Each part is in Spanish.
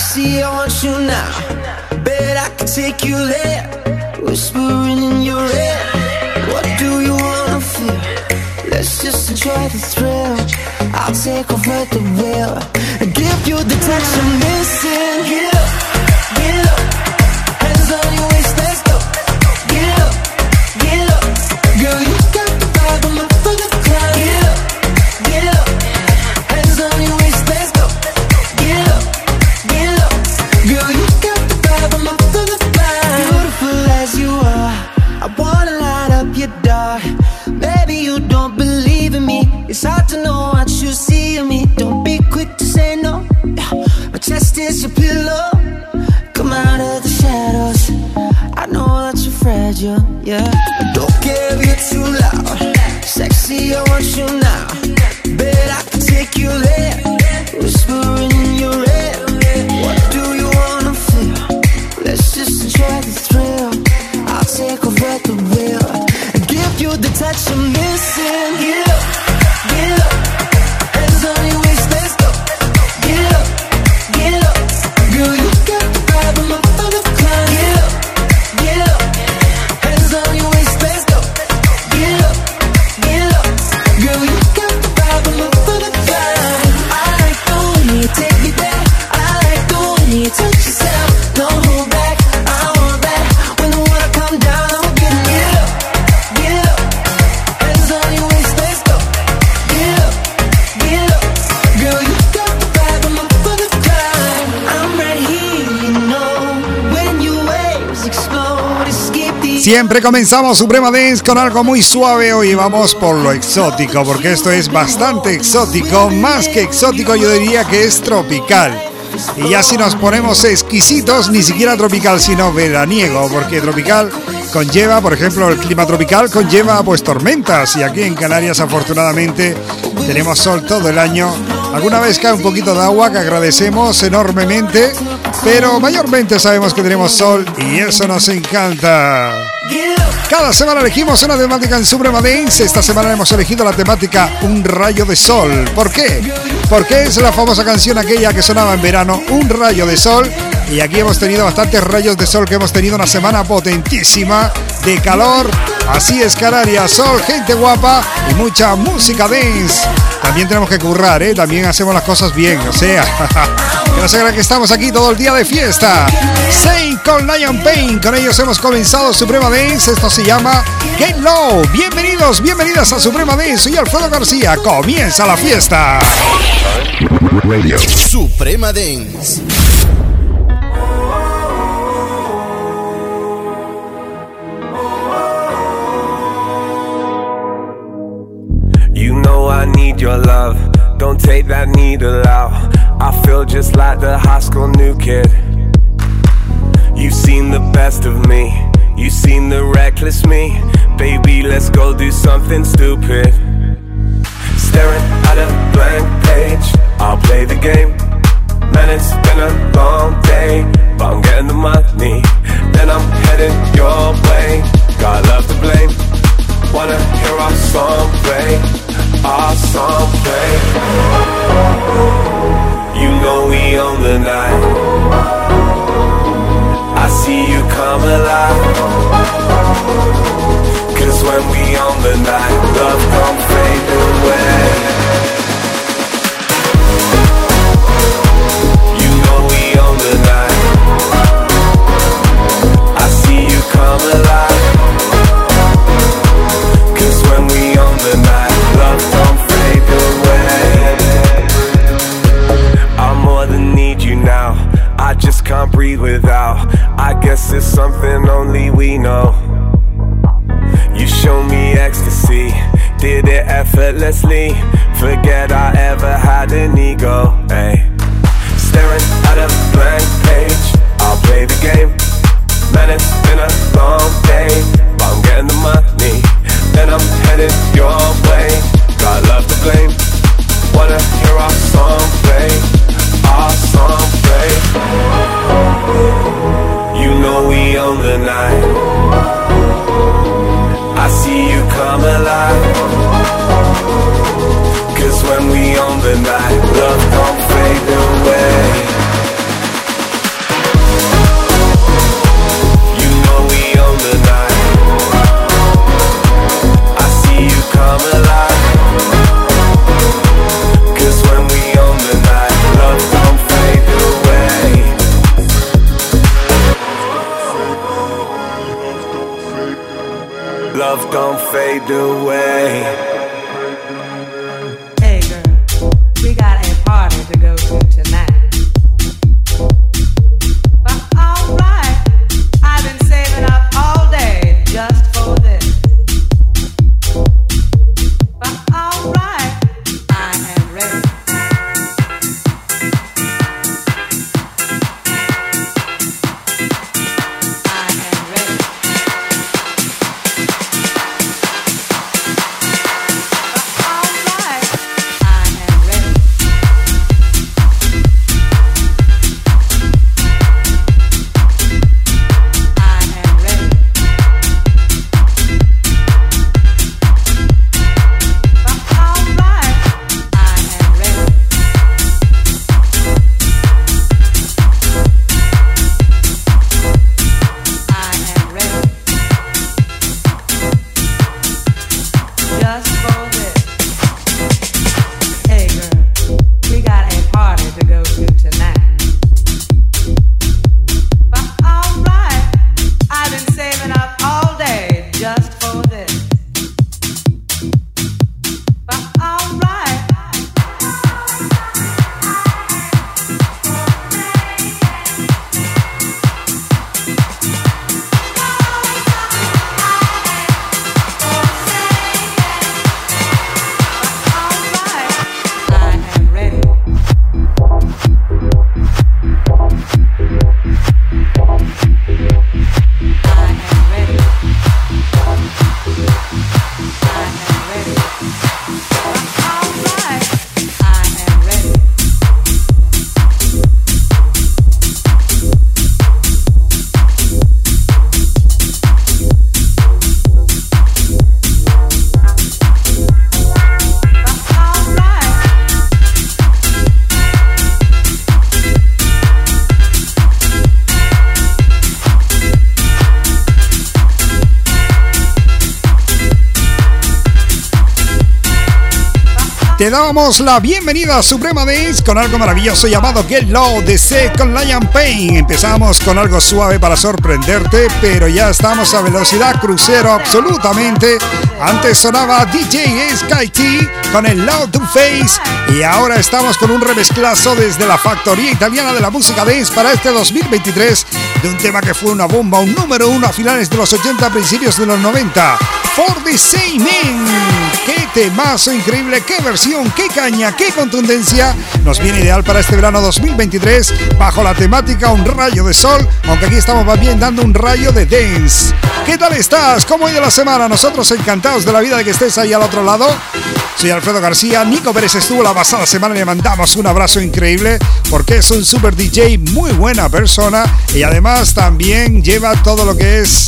Sexy, I want you now. Bet I can take you there. Whispering in your ear. What do you wanna feel? Let's just enjoy the thrill. I'll take over the wheel and give you the touch I'm missing. Your pillow. Come out of the shadows. I know that you're fragile, yeah. Don't care if you're too loud. Sexy, I want you now. Bet I can take you there. Whispering in your ear. What do you wanna feel? Let's just enjoy the thrill. I'll take over the wheel and give you the touch I'm missing. Get Siempre comenzamos Suprema Dance con algo muy suave. Hoy vamos por lo exótico, porque esto es bastante exótico. Más que exótico, yo diría que es tropical. Y ya si nos ponemos exquisitos, ni siquiera tropical, sino veraniego, porque tropical conlleva, por ejemplo, el clima tropical conlleva pues tormentas. Y aquí en Canarias, afortunadamente, tenemos sol todo el año. Alguna vez cae un poquito de agua que agradecemos enormemente, pero mayormente sabemos que tenemos sol y eso nos encanta. Cada semana elegimos una temática en Suprema Dance. Esta semana hemos elegido la temática Un rayo de sol. ¿Por qué? Porque es la famosa canción aquella que sonaba en verano, Un rayo de sol. Y aquí hemos tenido bastantes rayos de sol que hemos tenido una semana potentísima de calor. Así es Canarias, sol, gente guapa y mucha música dance. También tenemos que currar, ¿eh? También hacemos las cosas bien, o sea, que no se crean que estamos aquí todo el día de fiesta. Saint con Lion Pain, con ellos hemos comenzado Suprema Dance, esto se llama Get Low. Bienvenidos, bienvenidas a Suprema Dance, soy Alfredo García, comienza la fiesta. Suprema Dance. You know I need your love. Don't take that needle out. I feel just like the high school new kid. You've seen the best of me. You've seen the reckless me. Baby, let's go do something stupid. Staring at a blank page. I'll play the game. Man, it's been a long day, but I'm getting the money. Then I'm heading your way. Got love to blame. Wanna hear our song play, our song play. You know we own the night. I see you come alive. Cause when we own the night, love don't fade away. You know we own the night. I see you come alive. just can't breathe without. I guess it's something only we know. You show me ecstasy, did it effortlessly. Forget I ever had an ego. Te damos la bienvenida a Suprema Dance con algo maravilloso llamado Get Low de C con Lion Pain. Empezamos con algo suave para sorprenderte, pero ya estamos a velocidad crucero absolutamente. Antes sonaba DJ Sky T con el Loud to Face y ahora estamos con un remezclazo desde la factoría italiana de la música dance para este 2023 de un tema que fue una bomba, un número uno a finales de los 80, principios de los 90. For the Same Qué temazo increíble, qué versión, qué caña, qué contundencia. Nos viene ideal para este verano 2023 bajo la temática Un rayo de sol, aunque aquí estamos más bien dando un rayo de dance. ¿Qué tal estás? ¿Cómo ha ido la semana? Nosotros encantados de la vida de que estés ahí al otro lado. Soy Alfredo García, Nico Pérez estuvo la pasada semana le mandamos un abrazo increíble porque es un super DJ, muy buena persona y además también lleva todo lo que es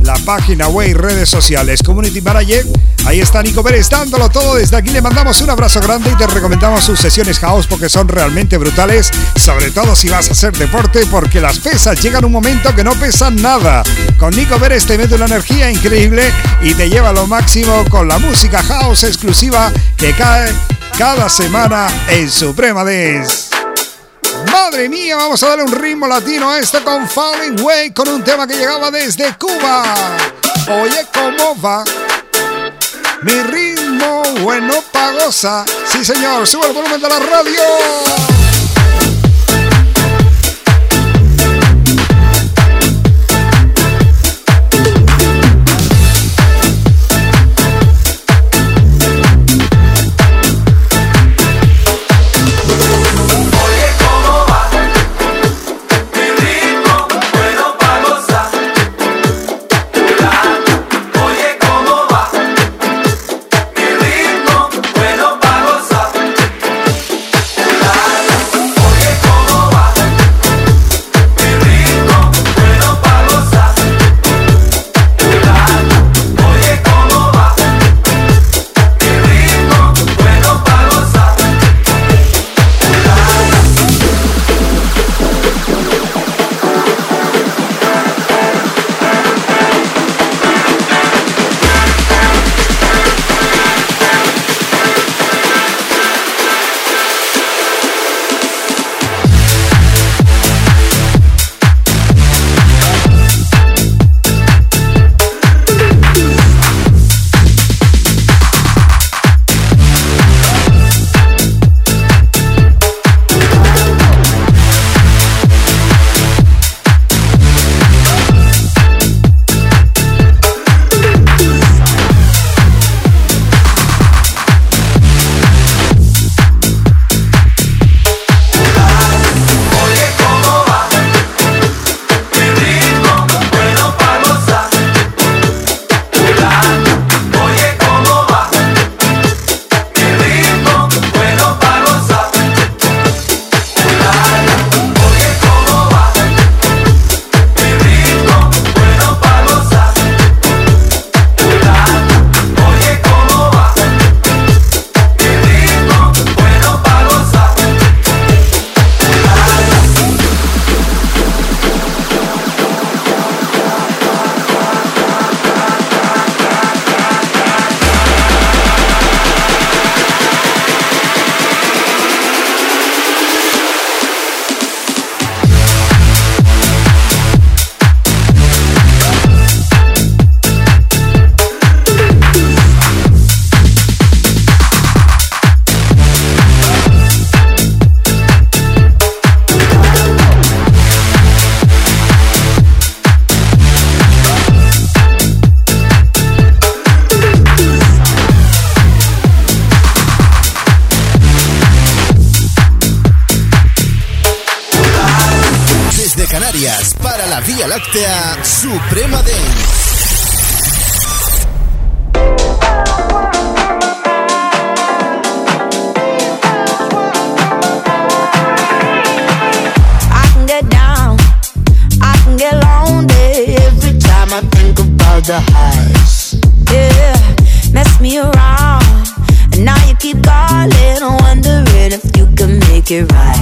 la página web y redes sociales. Community Manager, ahí está Nico Pérez dándolo todo. Desde aquí le mandamos un abrazo grande y te recomendamos sus sesiones house porque son realmente brutales, sobre todo si vas a hacer deporte porque las pesas llegan un momento que no pesan nada. Con Nico Pérez te mete una energía increíble y te lleva a lo máximo con la música house exclusiva que cae cada semana en Suprema Dance. Madre mía, vamos a darle un ritmo latino a esto con Falling Way, con un tema que llegaba desde Cuba. Oye, ¿cómo va? Mi ritmo bueno pagosa. Sí, señor, sube el volumen de la radio. Vía Láctea Suprema Dance. the highs. Yeah, mess me around. And now you keep calling, wondering if you can make it right.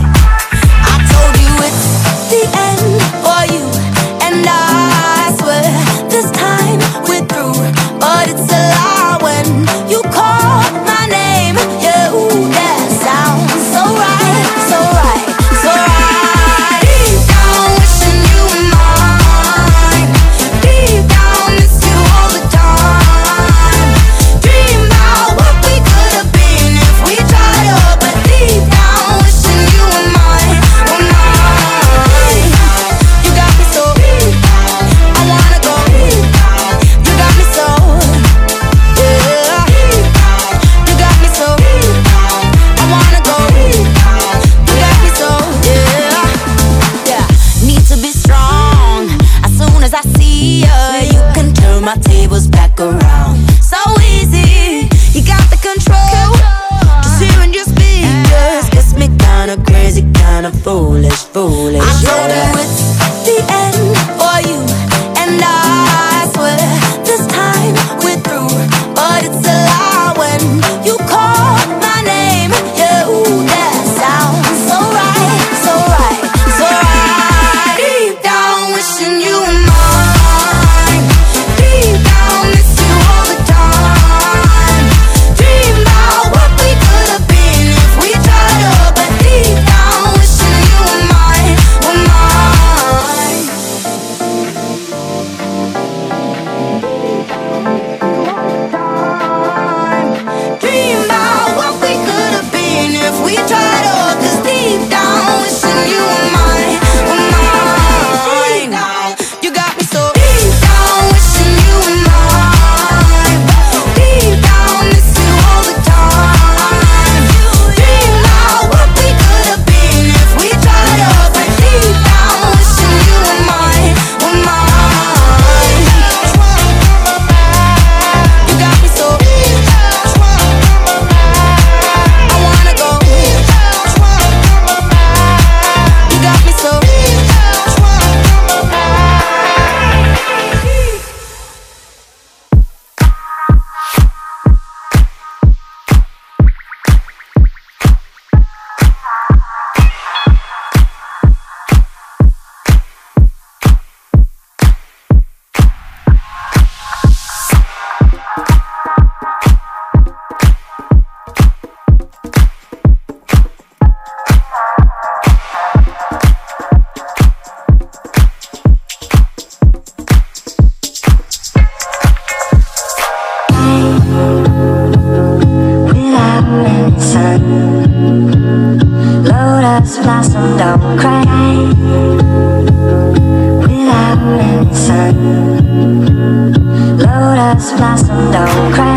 Lotus blossom, don't cry.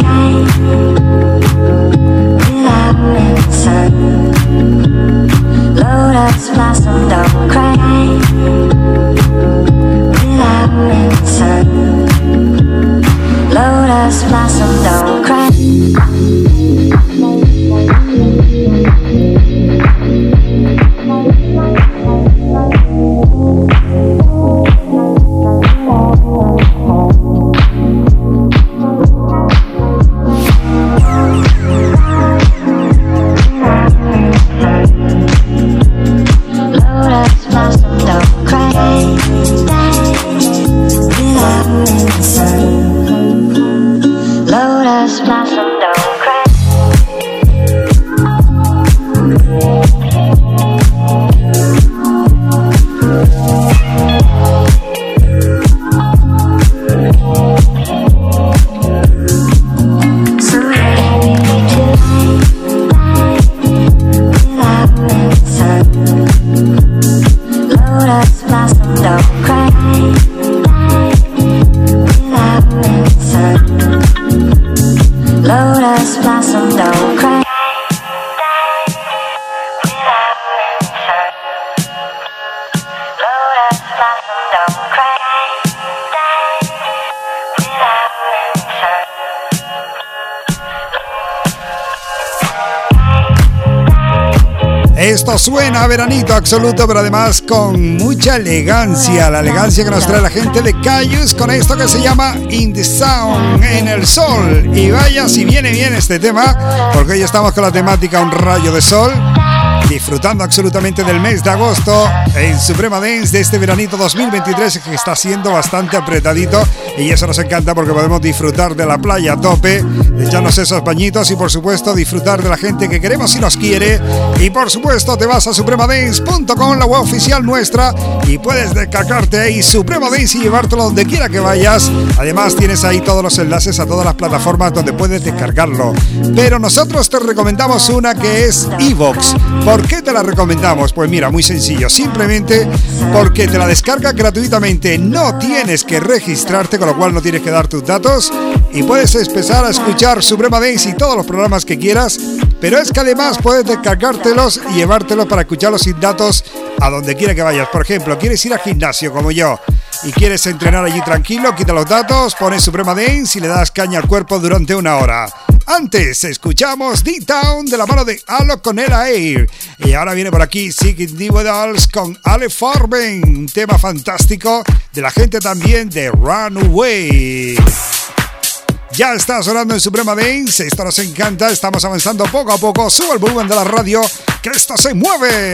Pero además con mucha elegancia. La elegancia que nos trae la gente de Cayus con esto que se llama In the Sound, en el sol. Y vaya si viene bien este tema, porque hoy estamos con la temática Un rayo de sol disfrutando absolutamente del mes de agosto en Suprema Dance de este veranito 2023 que está siendo bastante apretadito y eso nos encanta porque podemos disfrutar de la playa a tope, echarnos esos bañitos y por supuesto disfrutar de la gente que queremos y nos quiere y por supuesto te vas a supremadance.com, la web oficial nuestra y puedes descargarte ahí Suprema Dance y llevártelo donde quiera que vayas. Además tienes ahí todos los enlaces a todas las plataformas donde puedes descargarlo. Pero nosotros te recomendamos una que es Evox. ¿Por qué te la recomendamos? Pues mira, muy sencillo, simplemente porque te la descarga gratuitamente, no tienes que registrarte, con lo cual no tienes que dar tus datos y puedes empezar a escuchar Suprema Dance y todos los programas que quieras, pero es que además puedes descargártelos y llevártelos para escucharlos sin datos a donde quiera que vayas. Por ejemplo, quieres ir al gimnasio como yo y quieres entrenar allí tranquilo, quita los datos, pones Suprema Dance y le das caña al cuerpo durante una hora. Antes escuchamos D-Town de la mano de Alo con el Air. Y ahora viene por aquí Sick Individuals con Ale Forben, un tema fantástico de la gente también de Runaway. Ya está sonando en Suprema Dance, esto nos encanta, estamos avanzando poco a poco, sube el volumen de la radio, que esto se mueve.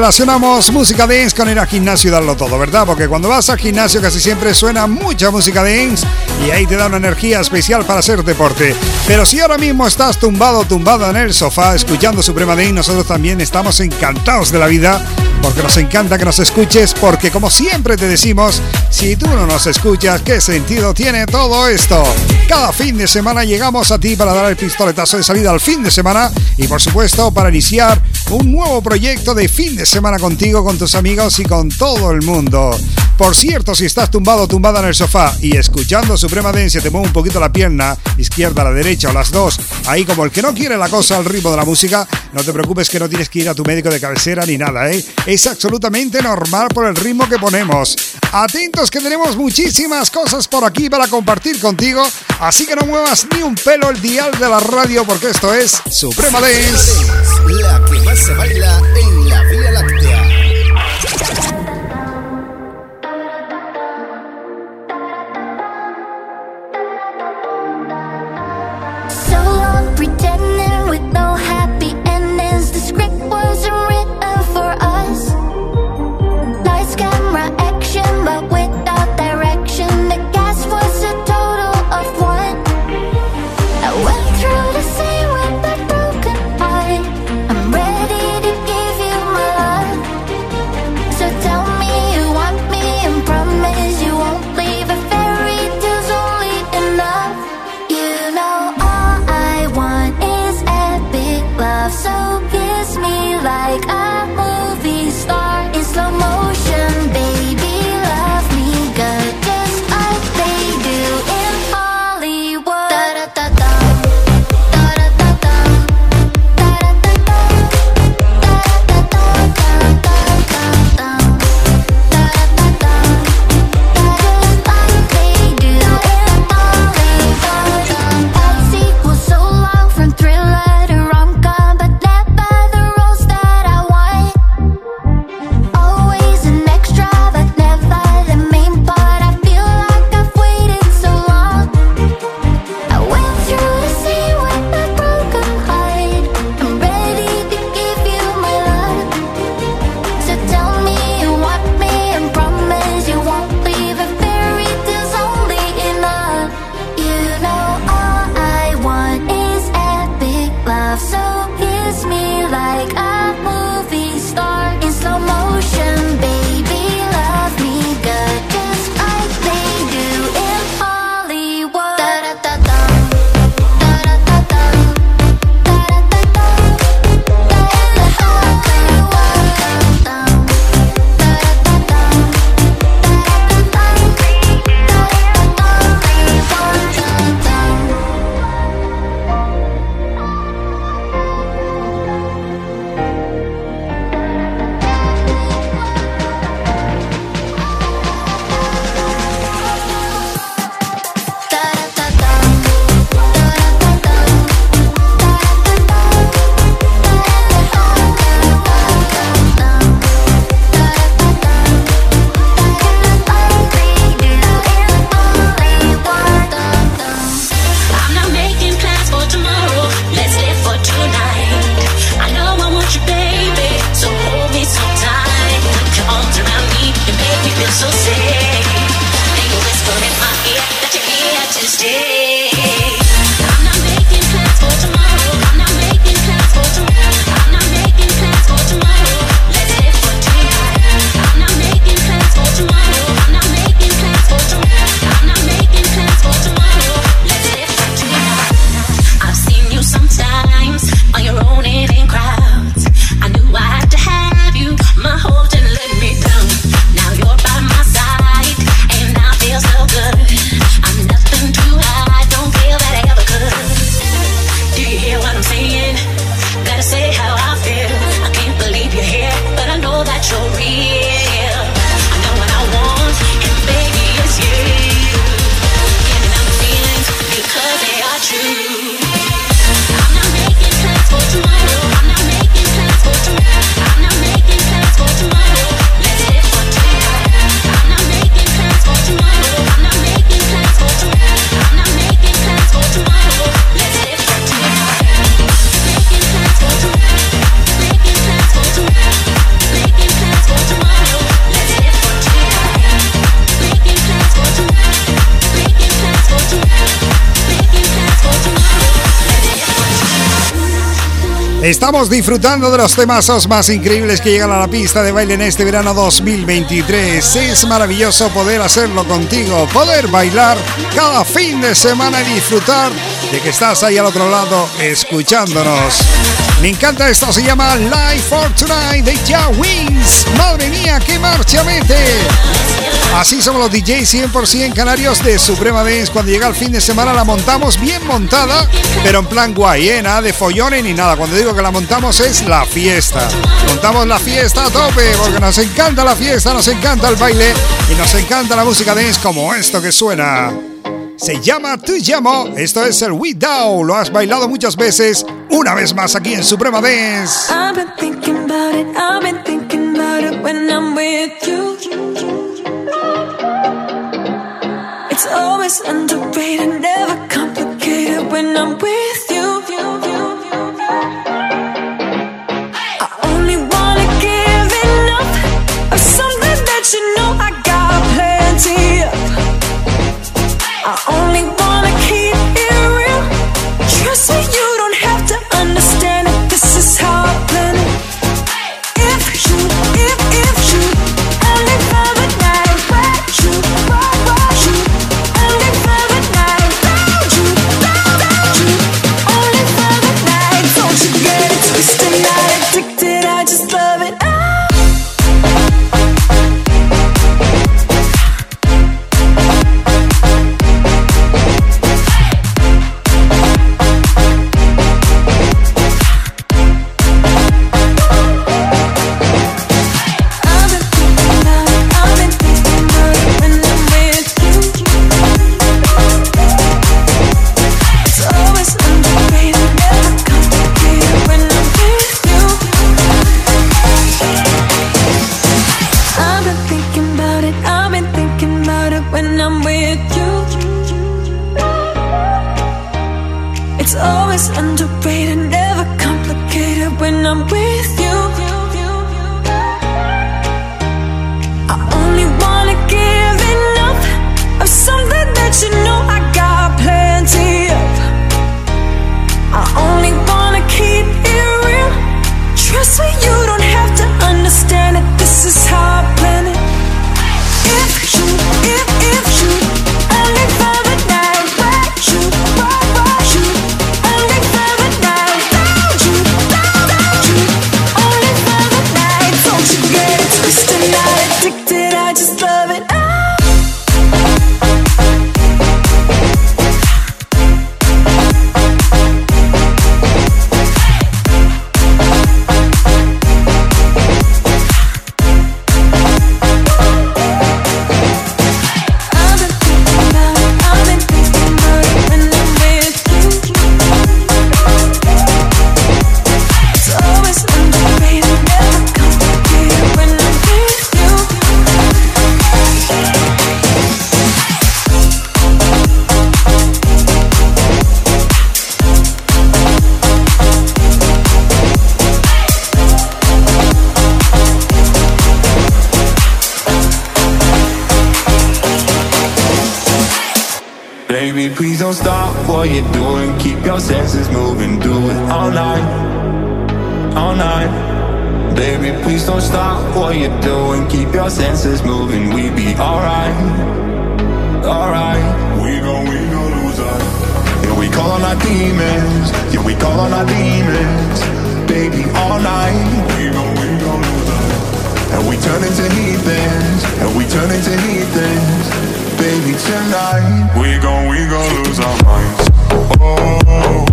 Relacionamos música dance con ir al gimnasio y darlo todo, ¿verdad? Porque cuando vas al gimnasio casi siempre suena mucha música dance y ahí te da una energía especial para hacer deporte. Pero si ahora mismo estás tumbado, tumbado en el sofá escuchando Suprema Dance, nosotros también estamos encantados de la vida porque nos encanta que nos escuches, porque como siempre te decimos, si tú no nos escuchas, ¿qué sentido tiene todo esto? Cada fin de semana llegamos a ti para dar el pistoletazo de salida al fin de semana y por supuesto para iniciar un nuevo proyecto de fin de semana contigo, con tus amigos y con todo el mundo. Por cierto, si estás tumbado tumbada en el sofá y escuchando Suprema Dance te mueve un poquito la pierna, izquierda la derecha o las dos, ahí como el que no quiere la cosa al ritmo de la música, no te preocupes que no tienes que ir a tu médico de cabecera ni nada, ¿eh? Es absolutamente normal por el ritmo que ponemos. Atentos que tenemos muchísimas cosas por aquí para compartir contigo, así que no muevas ni un pelo el dial de la radio porque esto es Suprema Dance. La que más se baila en Estamos disfrutando de los temazos más increíbles que llegan a la pista de baile en este verano 2023. Es maravilloso poder hacerlo contigo, poder bailar cada fin de semana y disfrutar de que estás ahí al otro lado escuchándonos. Me encanta esto, se llama Live for Tonight de Ya Wings. Madre mía, qué marcha mete. Así somos los DJs 100% canarios de Suprema Dance. Cuando llega el fin de semana la montamos bien montada, pero en plan guay, ¿eh? Nada de follones ni nada. Cuando digo que la montamos es la fiesta. Montamos la fiesta a tope porque nos encanta la fiesta, nos encanta el baile y nos encanta la música dance como esto que suena. Se llama Tu Llamo. Esto es el We Down. Lo has bailado muchas veces. Una vez más aquí en Suprema Dance. I've been thinking about it. I've been thinking about it when I'm with you. It's always underrated, never complicated when I'm with tonight. We gon', we gon' lose our minds. Oh.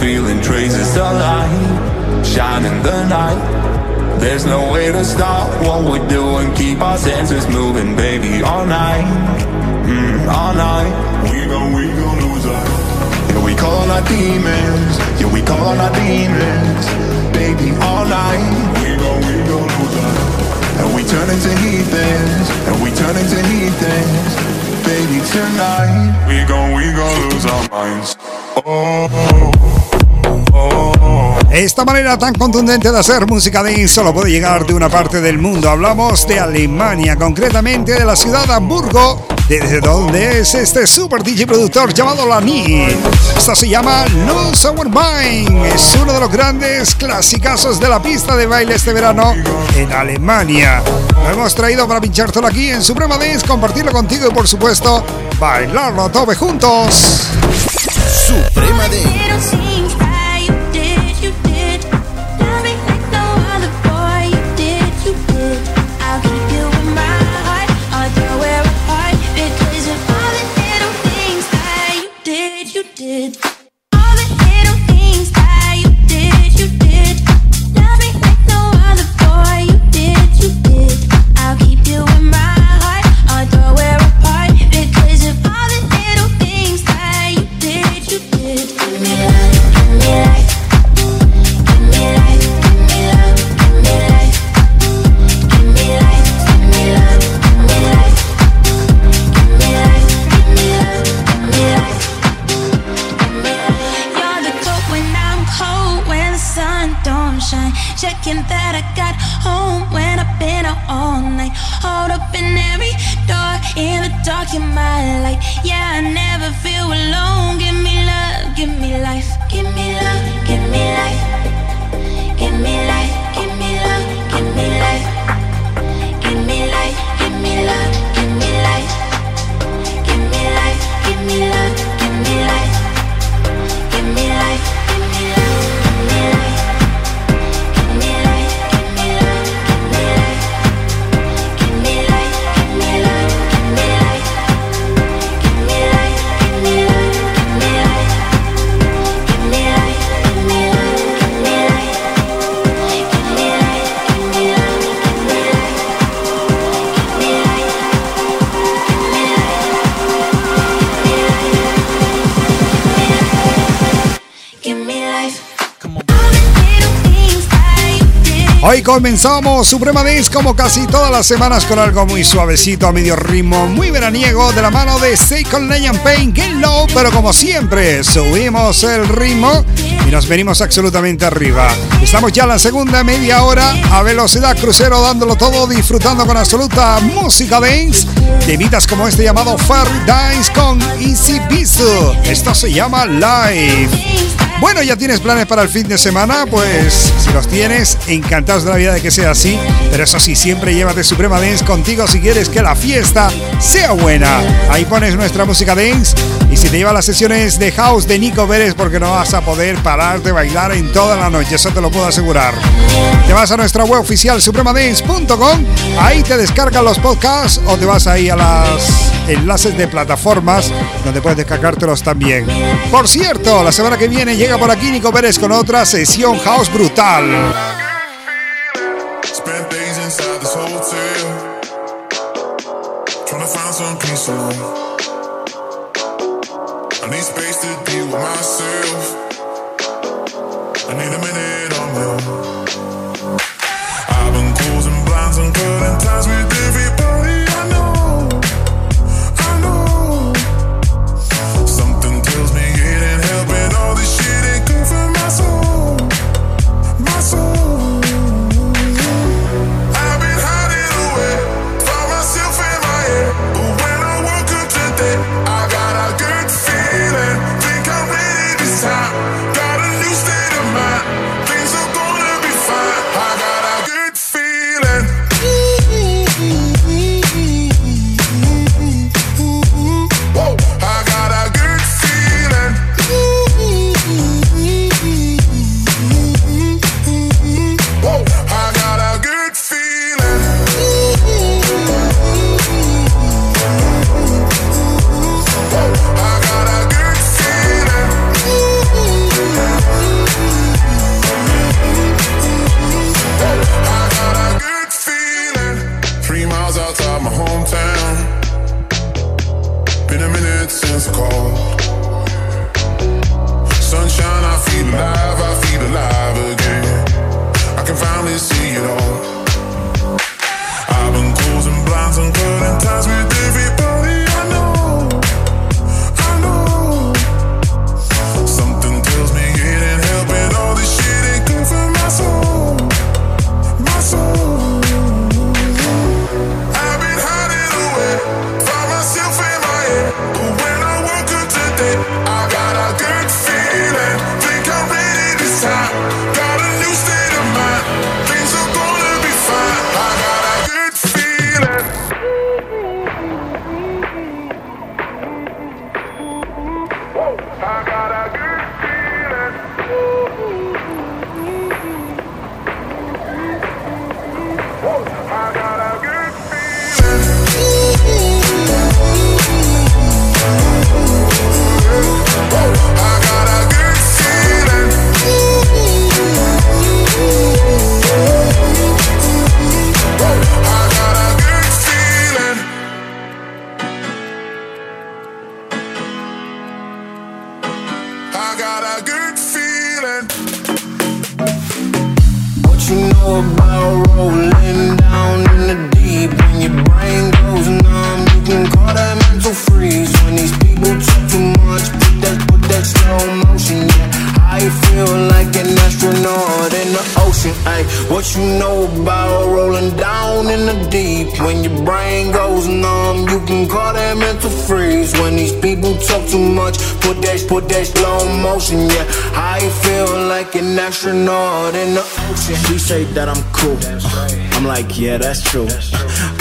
feeling traces of light Shining the night. There's no way to stop what we're doing. Keep our senses moving, baby, all night. Mm, All night. We gon', we gon' lose our Yeah, we call on our demons. Yeah, we call on our demons. Baby, all night. We gon', we gon' lose our And we turn into heathens. And we turn into heathens. Baby, tonight. We gon', we gon' lose our minds. Oh. Esta manera tan contundente de hacer música de solo puede llegar de una parte del mundo. Hablamos de Alemania, concretamente de la ciudad de Hamburgo, desde donde es este super DJ productor llamado Lani. Esto se llama Lose Our Mind. Es uno de los grandes clasicazos de la pista de baile este verano en Alemania. Lo hemos traído para pinchártelo aquí en Suprema Dance, compartirlo contigo y por supuesto bailarlo a juntos. Suprema Dance. Hoy comenzamos Suprema Dance como casi todas las semanas con algo muy suavecito a medio ritmo, muy veraniego de la mano de Second Legend Pain Get Low, pero como siempre subimos el ritmo y nos venimos absolutamente arriba. Estamos ya en la segunda media hora a velocidad crucero dándolo todo, disfrutando con absoluta música dance de como este llamado Fairy Dance con Easy Bisu. Esto se llama Live. Bueno, ¿ya tienes planes para el fin de semana? Pues si los tienes, encantados de la vida de que sea así. Pero eso sí, siempre llévate Suprema Dance contigo si quieres que la fiesta sea buena. Ahí pones nuestra música dance y si te lleva las sesiones de house de Nico Pérez porque no vas a poder parar de bailar en toda la noche, eso te lo puedo asegurar. Te vas a nuestra web oficial supremadance.com, ahí te descargan los podcasts o te vas ahí a los enlaces de plataformas donde puedes descargártelos también. Por cierto, la semana que viene llega por aquí Nico Pérez con otra sesión house brutal. Got a new state of mind down in the deep? When your brain goes numb, you can call that mental freeze. When these people talk too much, put that, put that slow motion, yeah. I feel like an astronaut in the ocean. She say that I'm cool. I'm like, yeah, that's true.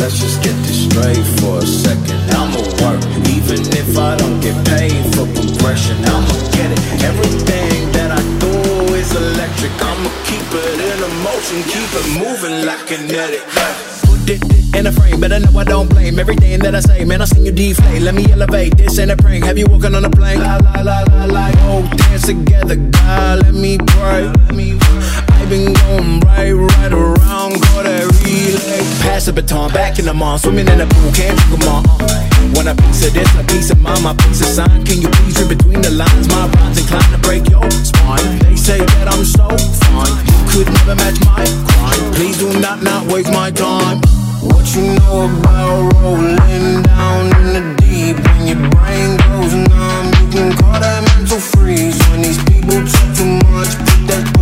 Let's just get this straight for a second. I'ma work, even if I don't get paid for progression. I'ma get it. Everything that I do is electric. I'ma keep it in a motion, keep it moving like kinetic. Put it in a frame, I know I don't blame everything that I say. Man, I seen you deflate. Let me elevate this in a prank. Have you walking on a plane? La la la la la. Oh, dance together, God. Let me pray. Let me. I've been going right, right around, call that relay. Pass the baton, back in the mall, swimming in the pool, can't drink all. Want a piece of this, a piece of mine, my piece of sign. Can you please read between the lines? My rhymes inclined to break your spine. They say that I'm so fine, you could never match my crime. Please do not not waste my time. What you know about rolling down in the deep? When your brain goes numb, you can call that mental freeze. When these people talk too much, put that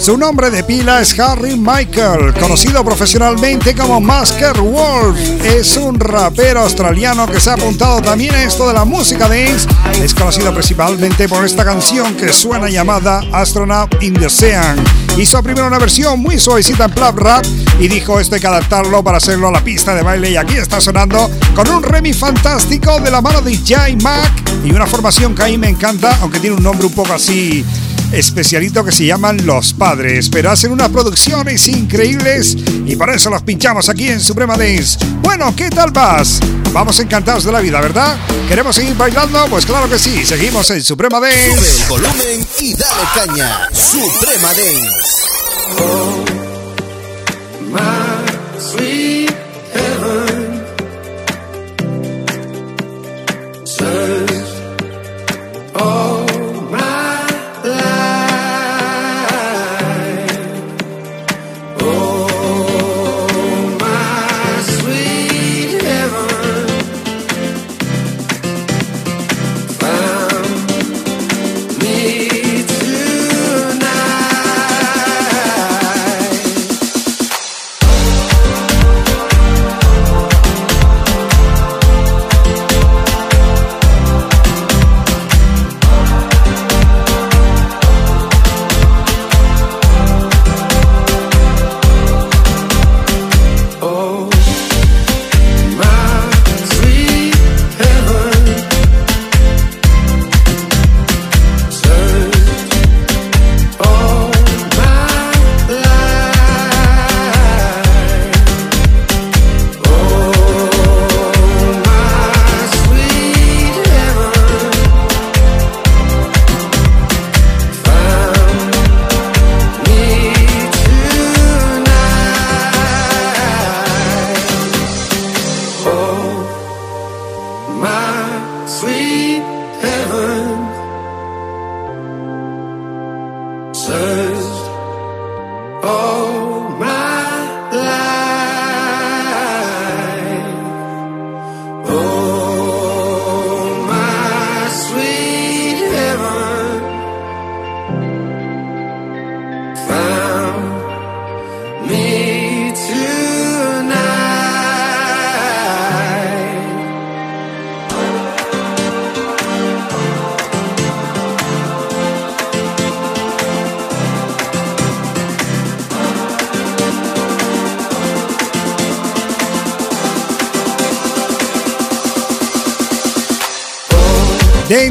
Su nombre de pila es Harry Michael, conocido profesionalmente como Masker Wolf. Es un rapero australiano que se ha apuntado también a esto de la música dance. Es conocido principalmente por esta canción que suena llamada Astronaut in the Ocean. Hizo primero una versión muy suavecita en plap rap y dijo esto hay que adaptarlo para hacerlo a la pista de baile y aquí está sonando con un remix fantástico de la mano de J Mac y una formación que a mí me encanta, aunque tiene un nombre un poco así especialito que se llaman Los Padres, pero hacen unas producciones increíbles y por eso los pinchamos aquí en Suprema Dance. Bueno, ¿qué tal vas? Vamos encantados de la vida, ¿verdad? ¿Queremos seguir bailando? Pues claro que sí, seguimos en Suprema Dance. Sube el volumen y dale caña. Suprema Dance.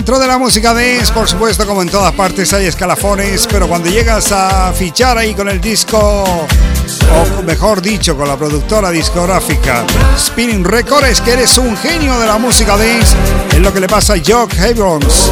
Dentro de la música dance, por supuesto, como en todas partes hay escalafones, pero cuando llegas a fichar ahí con el disco, o mejor dicho, con la productora discográfica Spinning Records, que eres un genio de la música dance, es lo que le pasa a Jock Abrams.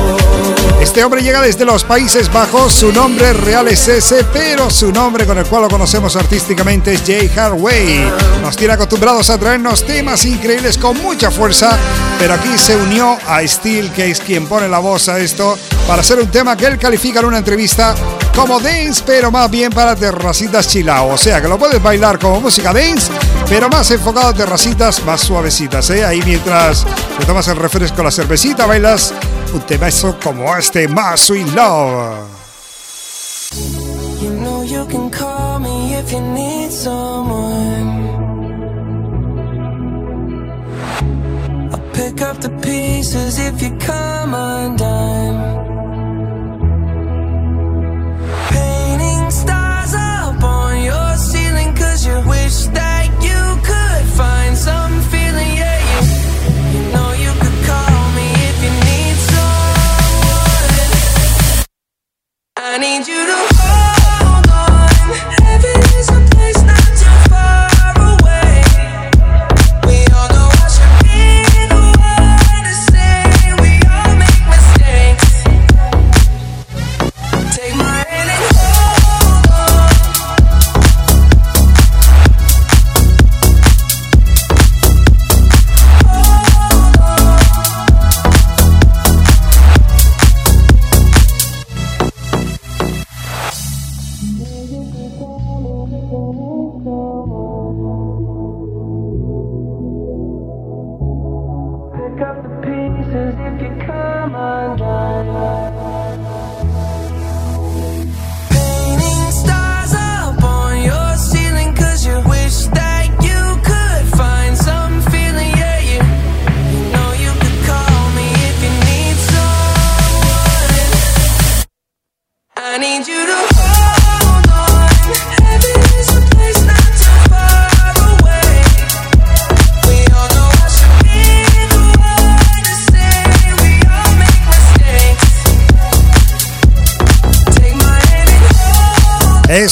Este hombre llega desde los Países Bajos, su nombre real es ese, pero su nombre con el cual lo conocemos artísticamente es Jay Harway. Nos tiene acostumbrados a traernos temas increíbles con mucha fuerza, pero aquí se unió a Steel, que es quien pone la voz a esto, para hacer un tema que él califica en una entrevista como dance, pero más bien para terracitas chilao. O sea que lo puedes bailar como música dance, pero más enfocado a terracitas más suavecitas. ¿eh? Ahí mientras te tomas el refresco, la cervecita, bailas un tema eso como este, más sweet love. You know you can call me if you need someone. I'll pick up the pieces if you come undone. I need you to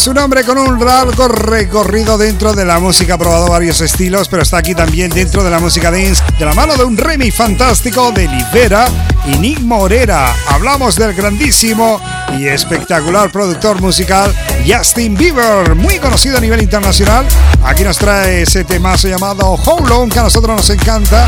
Es un hombre con un largo recorrido dentro de la música, ha probado varios estilos, pero está aquí también dentro de la música dance, de la mano de un remix fantástico de Libera y Nick Morera. Hablamos del grandísimo y espectacular productor musical Justin Bieber, muy conocido a nivel internacional. Aquí nos trae ese temazo llamado How Long, que a nosotros nos encanta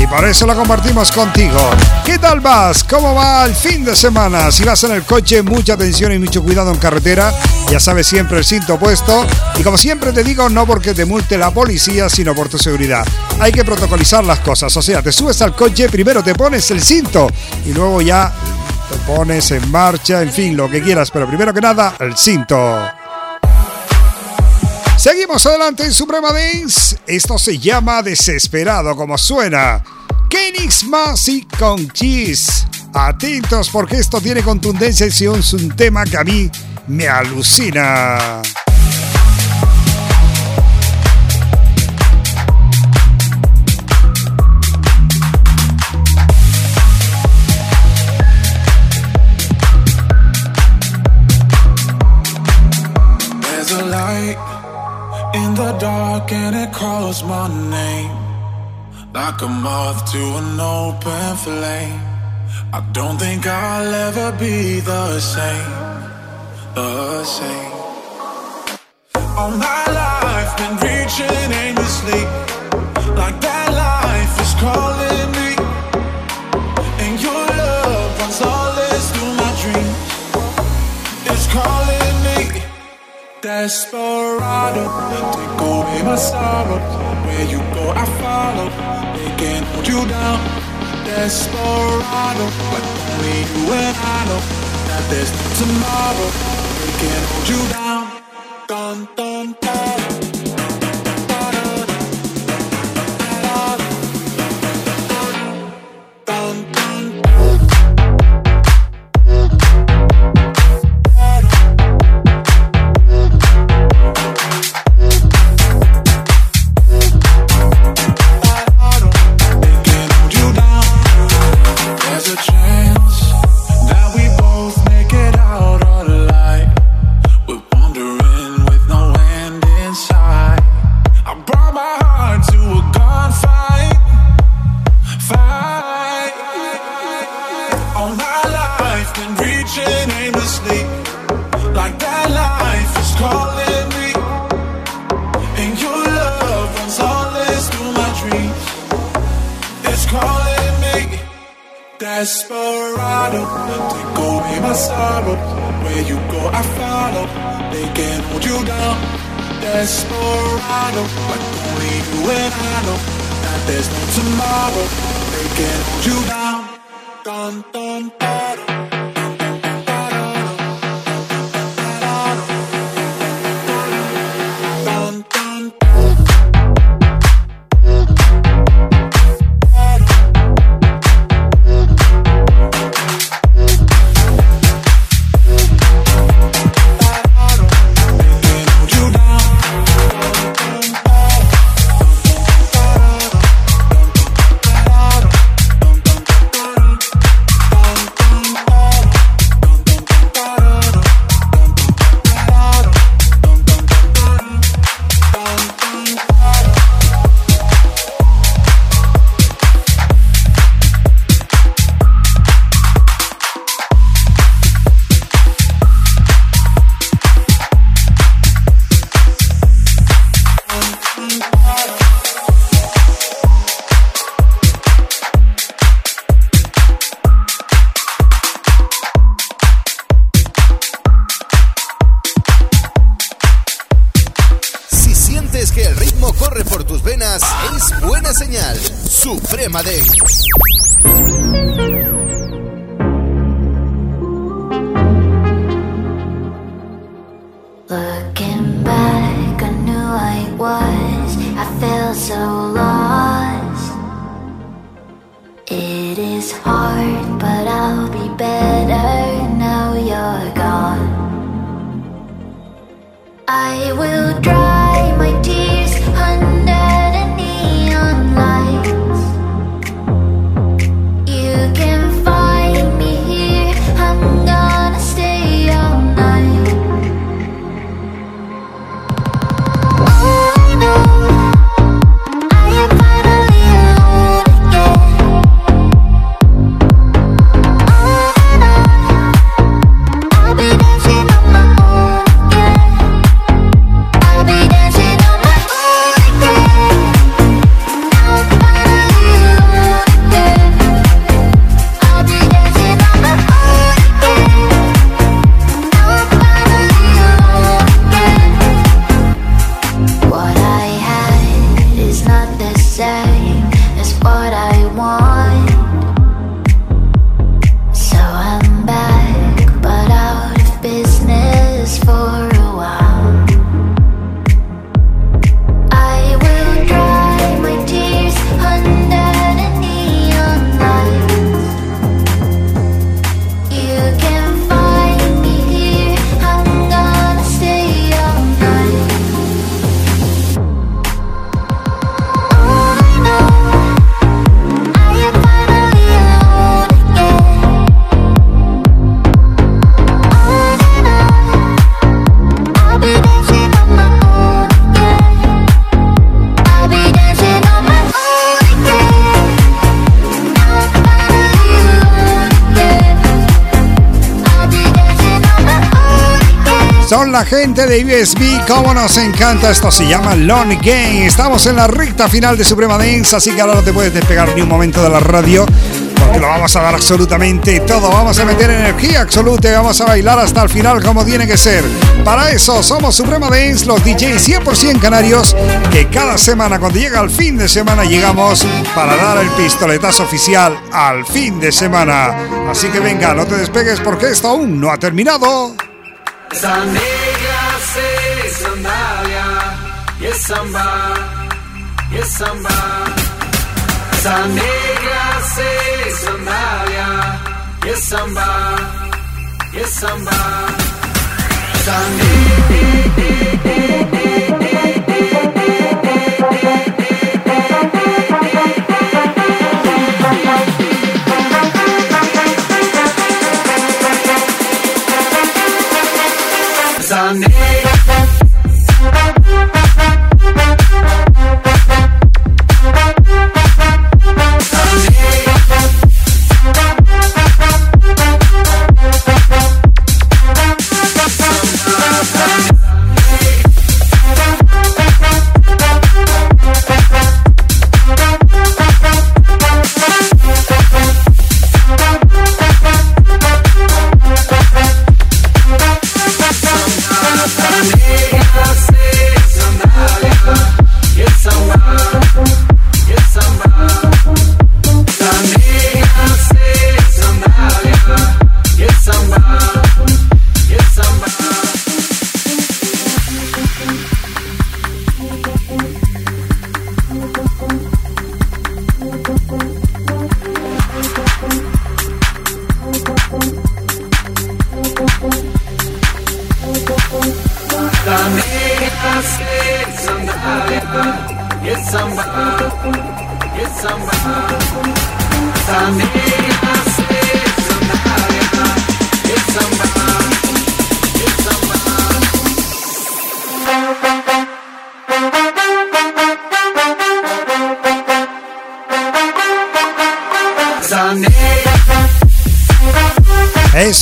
y por eso lo compartimos contigo. ¿Qué tal vas? ¿Cómo va el fin de semana? Si vas en el coche, mucha atención y mucho cuidado en carretera. Ya sabes siempre el cinto puesto. Y como siempre te digo, no porque te multe la policía, sino por tu seguridad. Hay que protocolizar las cosas. O sea, te subes al coche, primero te pones el cinto y luego ya pones en marcha, en fin, lo que quieras. Pero primero que nada, el cinto. Seguimos adelante en Suprema Dance. Esto se llama Desesperado, como suena. Kenix Massey con Cheese. Atentos porque esto tiene contundencia y es un tema que a mí me alucina. Light in the dark and it calls my name. Like a moth to an open flame. I don't think I'll ever be the same. The same. All my life been reaching aimlessly. Like that life is calling me. And your love runs all this through my dreams. It's calling me. Desperado, take away my sorrow. Where you go, I follow. They can't hold you down. Desperado, but only you and I know that there's no tomorrow. They can't hold you down. Dun dun dun. There's no tomorrow. They can't hold you down. Dun, dun. La gente de USB, cómo nos encanta. Esto se llama Long Game. Estamos en la recta final de Suprema Dance, así que ahora no te puedes despegar ni un momento de la radio. Porque lo vamos a dar absolutamente todo. Vamos a meter energía absoluta y vamos a bailar hasta el final como tiene que ser. Para eso somos Suprema Dance, los DJs 100% canarios, que cada semana, cuando llega el fin de semana, llegamos para dar el pistoletazo oficial al fin de semana. Así que venga, no te despegues porque esto aún no ha terminado. Esa negra se sandalia y es samba, y samba. Esa negra se sandalia y es samba, y samba. Esa negra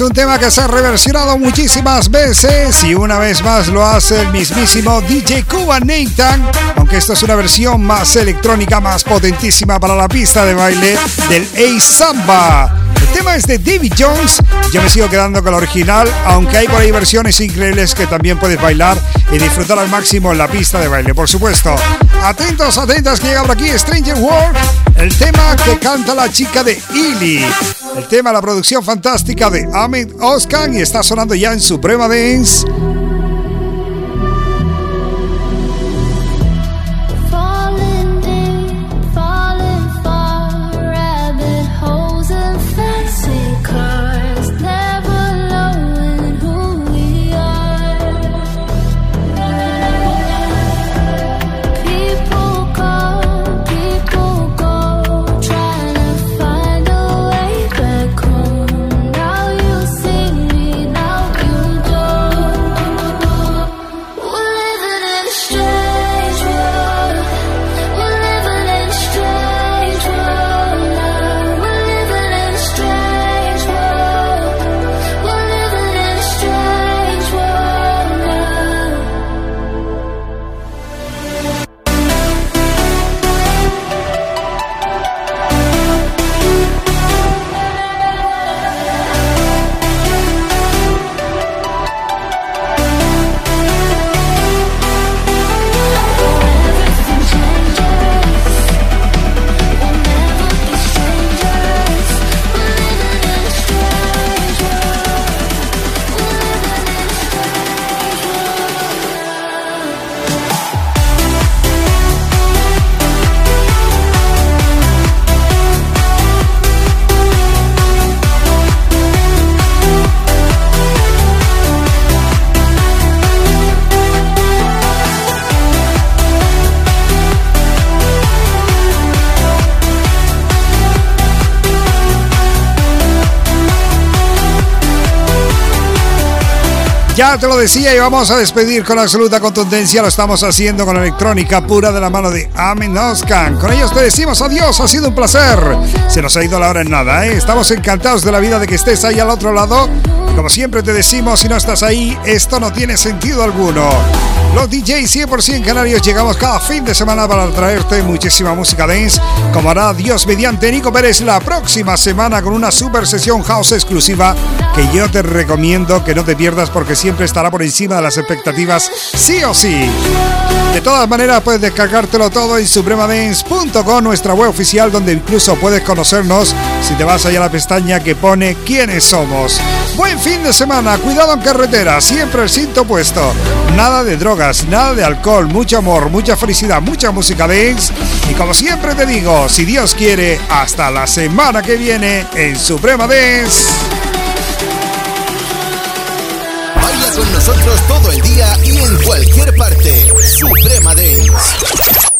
un tema que se ha reversionado muchísimas veces y una vez más lo hace el mismísimo DJ Cuba Nathan, aunque esto es una versión más electrónica, más potentísima para la pista de baile del A Samba. El tema es de David Jones. Yo me sigo quedando con el original, aunque hay por ahí versiones increíbles que también puedes bailar y disfrutar al máximo en la pista de baile, por supuesto. Atentos, atentas que llega por aquí Stranger World, el tema que canta la chica de Illy. El tema, la producción fantástica de Ahmed Oskan y está sonando ya en Suprema Dance. Te lo decía y vamos a despedir con absoluta contundencia. Lo estamos haciendo con electrónica pura de la mano de Amin Oskan. Con ellos te decimos adiós, ha sido un placer. Se nos ha ido la hora en nada, ¿eh? Estamos encantados de la vida de que estés ahí al otro lado. Como siempre te decimos, si no estás ahí, esto no tiene sentido alguno. Los DJs 100% canarios llegamos cada fin de semana para traerte muchísima música dance, como hará Dios mediante Nico Pérez la próxima semana con una super sesión house exclusiva que yo te recomiendo que no te pierdas porque siempre estará por encima de las expectativas, sí o sí. De todas maneras, puedes descargártelo todo en supremadance.com, nuestra web oficial, donde incluso puedes conocernos si te vas allá a la pestaña que pone quiénes somos. Buen fin de semana, cuidado en carretera, siempre el cinto puesto. Nada de drogas, nada de alcohol, mucho amor, mucha felicidad, mucha música dance. Y como siempre te digo, si Dios quiere, hasta la semana que viene en Suprema Dance. Baila con nosotros todo el día y en cualquier parte. Suprema Dance.